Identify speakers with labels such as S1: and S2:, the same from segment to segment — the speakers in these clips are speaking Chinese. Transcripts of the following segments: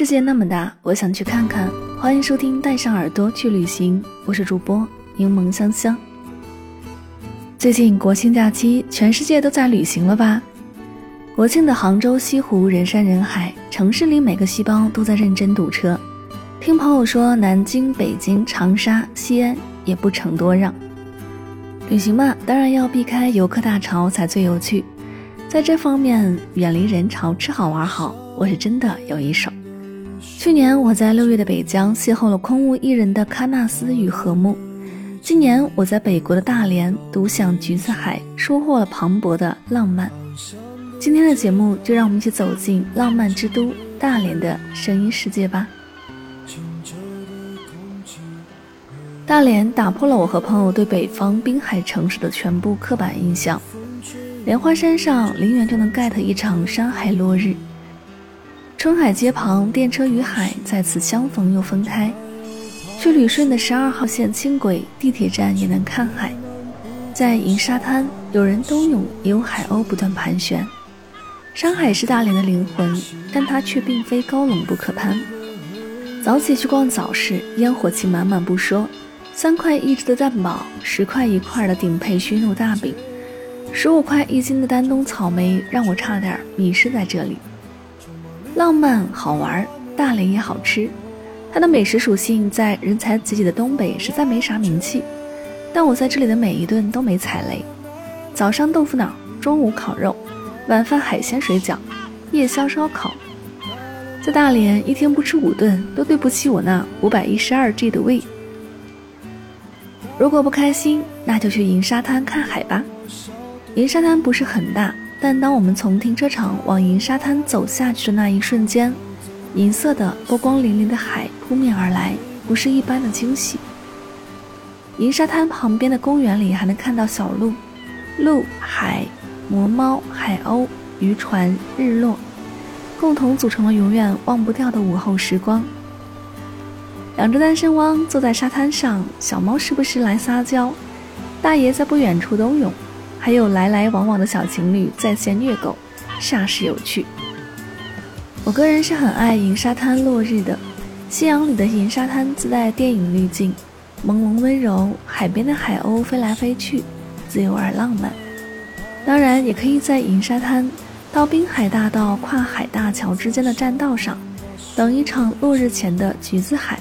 S1: 世界那么大，我想去看看。欢迎收听《带上耳朵去旅行》，我是主播柠檬香香。最近国庆假期，全世界都在旅行了吧？国庆的杭州西湖人山人海，城市里每个细胞都在认真堵车。听朋友说，南京、北京、长沙、西安也不成多让。旅行嘛，当然要避开游客大潮才最有趣。在这方面，远离人潮，吃好玩好，我是真的有一手。去年我在六月的北疆邂逅了空无一人的喀纳斯与禾木，今年我在北国的大连独享橘子海，收获了磅礴的浪漫。今天的节目就让我们一起走进浪漫之都大连的声音世界吧。大连打破了我和朋友对北方滨海城市的全部刻板印象，莲花山上零元就能 get 一场山海落日。春海街旁，电车与海在此相逢又分开。去旅顺的十二号线轻轨地铁站也能看海。在银沙滩，有人冬泳，也有海鸥不断盘旋。山海是大连的灵魂，但它却并非高冷不可攀。早起去逛早市，烟火气满满不说，三块一只的蛋堡，十块一块的顶配熏肉大饼，十五块一斤的丹东草莓，让我差点迷失在这里。浪漫好玩，大连也好吃。它的美食属性在人才济济的东北实在没啥名气，但我在这里的每一顿都没踩雷。早上豆腐脑，中午烤肉，晚饭海鲜水饺，夜宵烧烤。在大连一天不吃五顿，都对不起我那五百一十二 G 的胃。如果不开心，那就去银沙滩看海吧。银沙滩不是很大。但当我们从停车场往银沙滩走下去的那一瞬间，银色的波光粼粼的海扑面而来，不是一般的惊喜。银沙滩旁边的公园里还能看到小鹿、鹿、海、魔猫、海鸥、渔船、日落，共同组成了永远忘不掉的午后时光。两只单身汪坐在沙滩上，小猫时不时来撒娇，大爷在不远处兜泳。还有来来往往的小情侣在线虐狗，煞是有趣。我个人是很爱银沙滩落日的，夕阳里的银沙滩自带电影滤镜，朦胧温柔，海边的海鸥飞来飞去，自由而浪漫。当然，也可以在银沙滩到滨海大道跨海大桥之间的栈道上，等一场落日前的橘子海。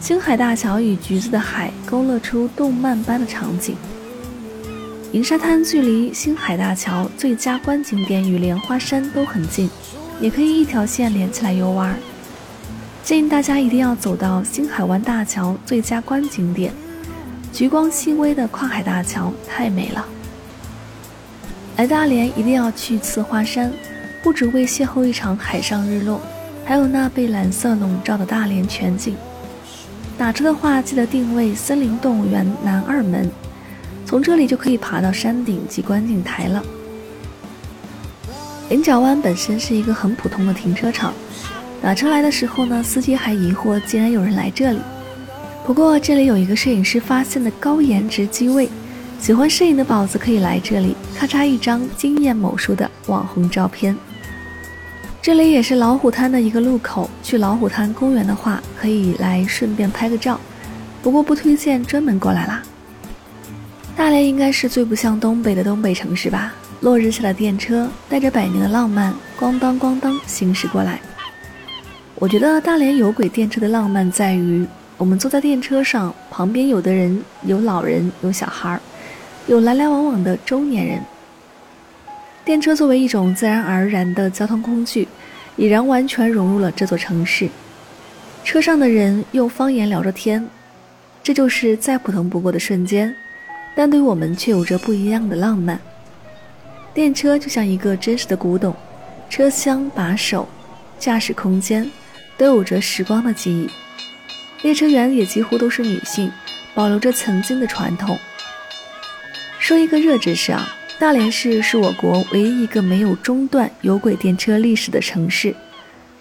S1: 青海大桥与橘子的海勾勒出动漫般的场景。银沙滩距离星海大桥最佳观景点与莲花山都很近，也可以一条线连起来游玩。建议大家一定要走到星海湾大桥最佳观景点，橘光熹微的跨海大桥太美了。来大连一定要去刺花山，不只为邂逅一场海上日落，还有那被蓝色笼罩的大连全景。打车的话，记得定位森林动物园南二门。从这里就可以爬到山顶及观景台了。菱角湾本身是一个很普通的停车场，打车来的时候呢，司机还疑惑竟然有人来这里。不过这里有一个摄影师发现的高颜值机位，喜欢摄影的宝子可以来这里，咔嚓一张惊艳某书的网红照片。这里也是老虎滩的一个路口，去老虎滩公园的话，可以来顺便拍个照，不过不推荐专门过来啦。大连应该是最不像东北的东北城市吧？落日下的电车带着百年的浪漫，咣当咣当行驶过来。我觉得大连有轨电车的浪漫在于，我们坐在电车上，旁边有的人有老人，有小孩儿，有来来往往的中年人。电车作为一种自然而然的交通工具，已然完全融入了这座城市。车上的人用方言聊着天，这就是再普通不过的瞬间，但对我们却有着不一样的浪漫。电车就像一个真实的古董，车厢、把手、驾驶空间都有着时光的记忆。列车员也几乎都是女性，保留着曾经的传统。说一个热知识啊。大连市是我国唯一一个没有中断有轨电车历史的城市。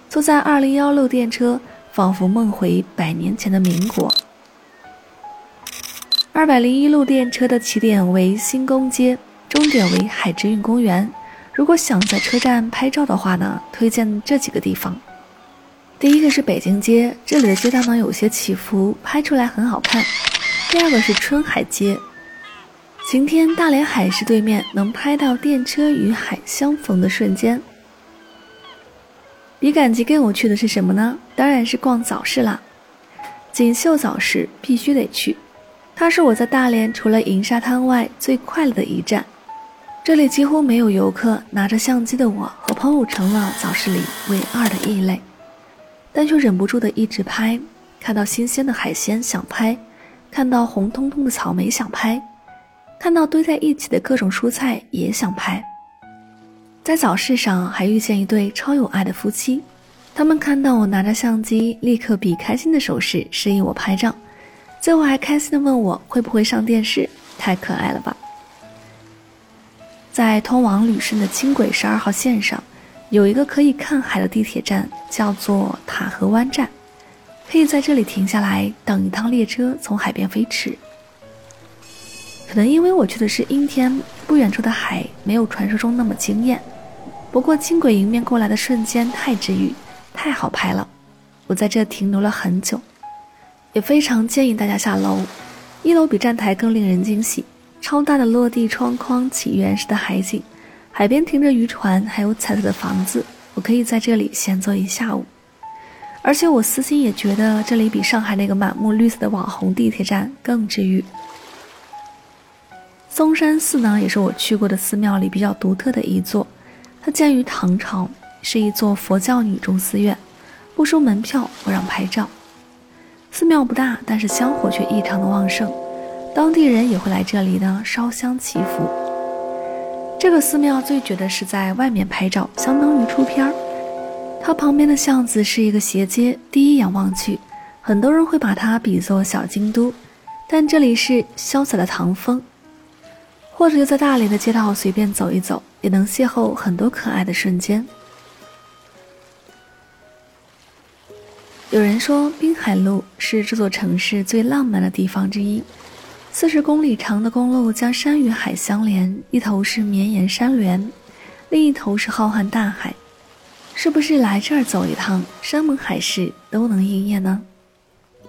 S1: 坐在2016电车，仿佛梦回百年前的民国。201路电车的起点为新宫街，终点为海之韵公园。如果想在车站拍照的话呢，推荐这几个地方。第一个是北京街，这里的街道呢有些起伏，拍出来很好看。第二个是春海街。晴天，大连海市对面能拍到电车与海相逢的瞬间。比赶集更有趣的是什么呢？当然是逛早市啦！锦绣早市必须得去，它是我在大连除了银沙滩外最快乐的一站。这里几乎没有游客，拿着相机的我和朋友成了早市里唯二的异类，但却忍不住的一直拍。看到新鲜的海鲜想拍，看到红彤彤的草莓想拍。看到堆在一起的各种蔬菜也想拍。在早市上还遇见一对超有爱的夫妻，他们看到我拿着相机，立刻比开心的手势示意我拍照，最后还开心的问我会不会上电视，太可爱了吧！在通往旅顺的轻轨十二号线上，有一个可以看海的地铁站，叫做塔河湾站，可以在这里停下来等一趟列车从海边飞驰。可能因为我去的是阴天，不远处的海没有传说中那么惊艳。不过轻轨迎面过来的瞬间太治愈，太好拍了。我在这停留了很久，也非常建议大家下楼。一楼比站台更令人惊喜，超大的落地窗框，起原始的海景，海边停着渔船，还有彩色的房子。我可以在这里闲坐一下午。而且我私心也觉得这里比上海那个满目绿色的网红地铁站更治愈。嵩山寺呢，也是我去过的寺庙里比较独特的一座。它建于唐朝，是一座佛教女众寺院，不收门票，不让拍照。寺庙不大，但是香火却异常的旺盛，当地人也会来这里呢烧香祈福。这个寺庙最绝的是在外面拍照，相当于出片儿。它旁边的巷子是一个斜街，第一眼望去，很多人会把它比作小京都，但这里是潇洒的唐风。或者就在大连的街道随便走一走，也能邂逅很多可爱的瞬间。有人说，滨海路是这座城市最浪漫的地方之一。四十公里长的公路将山与海相连，一头是绵延山峦，另一头是浩瀚大海。是不是来这儿走一趟，山盟海誓都能应验呢？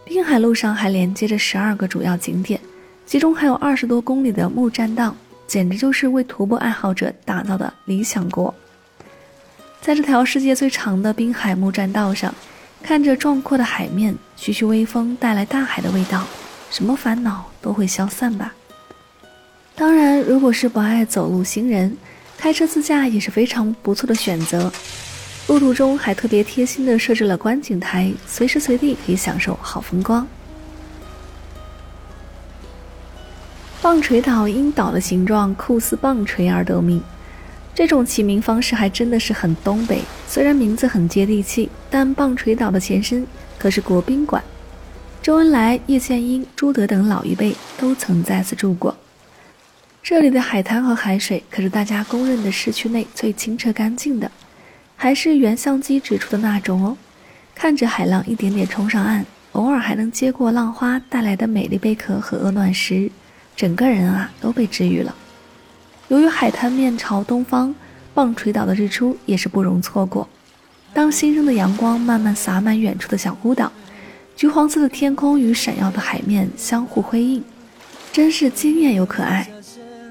S1: 滨海路上还连接着十二个主要景点。其中还有二十多公里的木栈道，简直就是为徒步爱好者打造的理想国。在这条世界最长的滨海木栈道上，看着壮阔的海面，徐徐微风带来大海的味道，什么烦恼都会消散吧。当然，如果是不爱走路行人，开车自驾也是非常不错的选择。路途中还特别贴心的设置了观景台，随时随地可以享受好风光。棒槌岛因岛的形状酷似棒槌而得名，这种起名方式还真的是很东北。虽然名字很接地气，但棒槌岛的前身可是国宾馆，周恩来、叶剑英、朱德等老一辈都曾在此住过。这里的海滩和海水可是大家公认的市区内最清澈干净的，还是原相机指出的那种哦。看着海浪一点点冲上岸，偶尔还能接过浪花带来的美丽贝壳和鹅卵石。整个人啊都被治愈了。由于海滩面朝东方，棒槌岛的日出也是不容错过。当新生的阳光慢慢洒满远处的小孤岛，橘黄色的天空与闪耀的海面相互辉映，真是惊艳又可爱。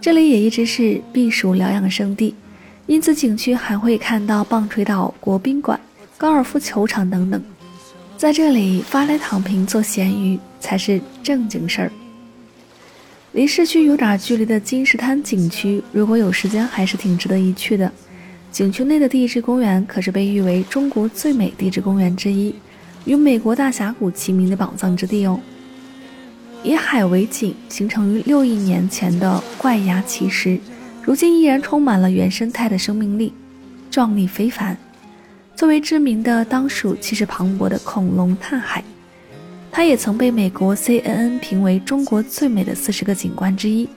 S1: 这里也一直是避暑疗养胜地，因此景区还会看到棒槌岛国宾馆、高尔夫球场等等。在这里发呆躺平做咸鱼才是正经事儿。离市区有点距离的金石滩景区，如果有时间还是挺值得一去的。景区内的地质公园可是被誉为中国最美地质公园之一，与美国大峡谷齐名的宝藏之地哦。以海为景，形成于六亿年前的怪崖奇石，如今依然充满了原生态的生命力，壮丽非凡。作为知名的，当属气势磅礴的恐龙探海。它也曾被美国 CNN 评为中国最美的四十个景观之一。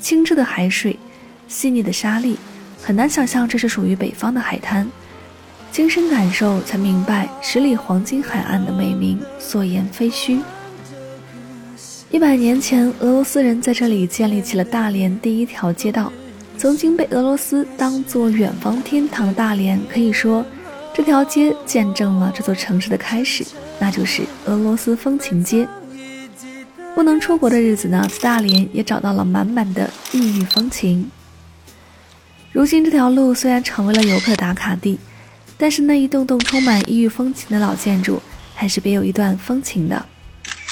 S1: 清澈的海水，细腻的沙粒，很难想象这是属于北方的海滩。亲身感受才明白十里黄金海岸的美名，所言非虚。一百年前，俄罗斯人在这里建立起了大连第一条街道。曾经被俄罗斯当作远方天堂的大连，可以说，这条街见证了这座城市的开始。那就是俄罗斯风情街。不能出国的日子呢，大连也找到了满满的异域风情。如今这条路虽然成为了游客打卡地，但是那一栋栋充满异域风情的老建筑还是别有一段风情的。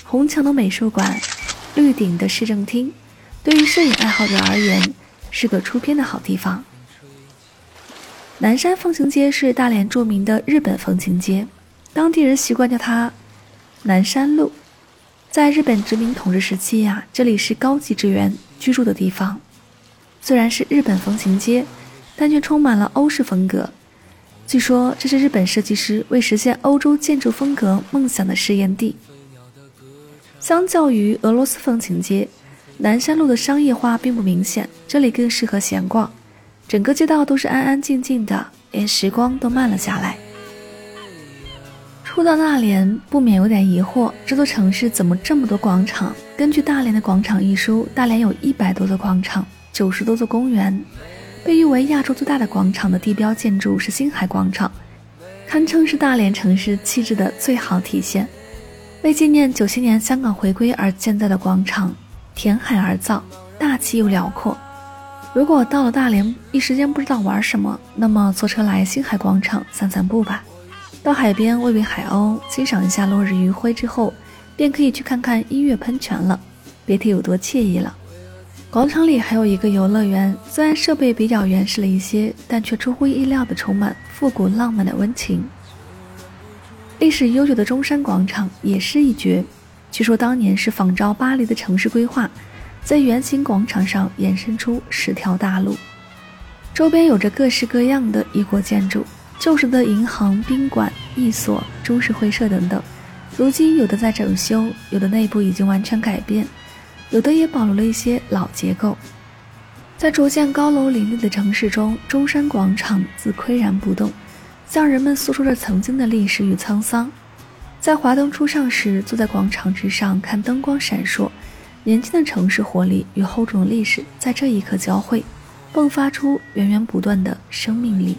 S1: 红墙的美术馆，绿顶的市政厅，对于摄影爱好者而言是个出片的好地方。南山风情街是大连著名的日本风情街。当地人习惯叫它南山路。在日本殖民统治时期呀，这里是高级职员居住的地方。虽然是日本风情街，但却充满了欧式风格。据说这是日本设计师为实现欧洲建筑风格梦想的试验地。相较于俄罗斯风情街，南山路的商业化并不明显，这里更适合闲逛。整个街道都是安安静静的，连时光都慢了下来。初到大连，不免有点疑惑：这座城市怎么这么多广场？根据《大连的广场》一书，大连有一百多座广场，九十多座公园。被誉为亚洲最大的广场的地标建筑是星海广场，堪称是大连城市气质的最好体现。为纪念九七年香港回归而建造的广场，填海而造，大气又辽阔。如果到了大连一时间不知道玩什么，那么坐车来星海广场散散步吧。到海边喂喂海鸥，欣赏一下落日余晖之后，便可以去看看音乐喷泉了，别提有多惬意了。广场里还有一个游乐园，虽然设备比较原始了一些，但却出乎意料的充满复古浪漫的温情。历史悠久的中山广场也是一绝，据说当年是仿照巴黎的城市规划，在圆形广场上延伸出十条大路，周边有着各式各样的异国建筑。旧时的银行、宾馆、艺所、中式会社等等，如今有的在整修，有的内部已经完全改变，有的也保留了一些老结构。在逐渐高楼林立的城市中，中山广场自岿然不动，向人们诉说着曾经的历史与沧桑。在华灯初上时，坐在广场之上看灯光闪烁，年轻的城市活力与厚重的历史在这一刻交汇，迸发出源源不断的生命力。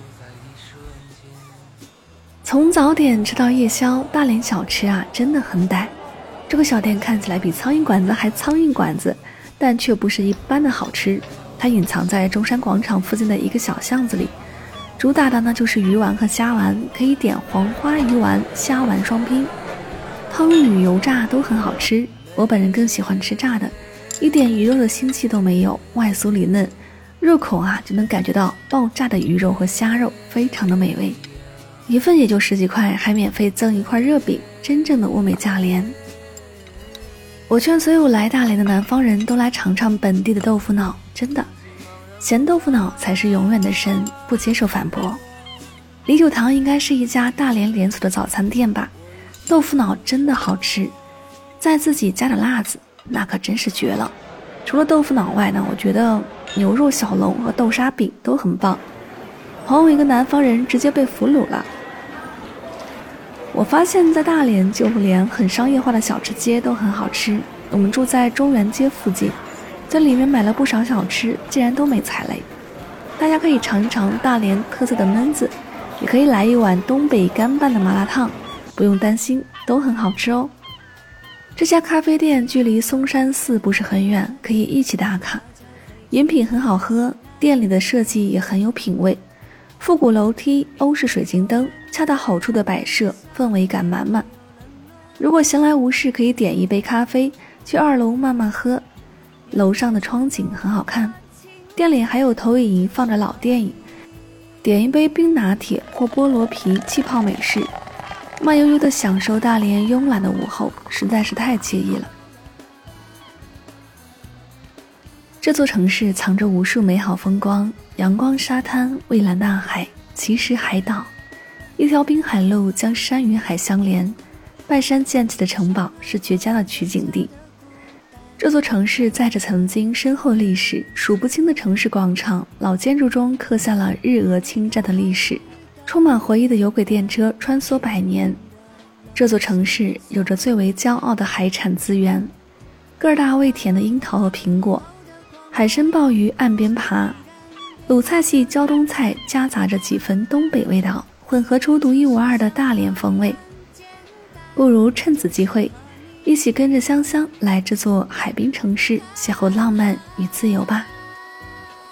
S1: 从早点吃到夜宵，大连小吃啊真的很歹。这个小店看起来比苍蝇馆子还苍蝇馆子，但却不是一般的好吃。它隐藏在中山广场附近的一个小巷子里，主打的呢就是鱼丸和虾丸，可以点黄花鱼丸、虾丸双拼，汤与油炸都很好吃。我本人更喜欢吃炸的，一点鱼肉的腥气都没有，外酥里嫩，入口啊就能感觉到爆炸的鱼肉和虾肉，非常的美味。一份也就十几块，还免费赠一块热饼，真正的物美价廉。我劝所有来大连的南方人都来尝尝本地的豆腐脑，真的，咸豆腐脑才是永远的神，不接受反驳。李九堂应该是一家大连连锁的早餐店吧？豆腐脑真的好吃，再自己加点辣子，那可真是绝了。除了豆腐脑外呢，我觉得牛肉小笼和豆沙饼都很棒。朋友一个南方人直接被俘虏了。我发现，在大连就连很商业化的小吃街都很好吃。我们住在中原街附近，在里面买了不少小吃，竟然都没踩雷。大家可以尝一尝大连特色的焖子，也可以来一碗东北干拌的麻辣烫，不用担心，都很好吃哦。这家咖啡店距离嵩山寺不是很远，可以一起打卡。饮品很好喝，店里的设计也很有品味。复古楼梯、欧式水晶灯，恰到好处的摆设，氛围感满满。如果闲来无事，可以点一杯咖啡，去二楼慢慢喝。楼上的窗景很好看，店里还有投影仪放着老电影，点一杯冰拿铁或菠萝啤，气泡美式，慢悠悠的享受大连慵懒的午后，实在是太惬意了。这座城市藏着无数美好风光：阳光、沙滩、蔚蓝大海、奇石海岛。一条滨海路将山与海相连，半山建起的城堡是绝佳的取景地。这座城市载着曾经深厚历史，数不清的城市广场、老建筑中刻下了日俄侵占的历史。充满回忆的有轨电车穿梭百年。这座城市有着最为骄傲的海产资源：个大味甜的樱桃和苹果。海参鲍鱼岸边爬，鲁菜系胶东菜夹杂着几分东北味道，混合出独一无二的大连风味。不如趁此机会，一起跟着香香来这座海滨城市，邂逅浪漫与自由吧。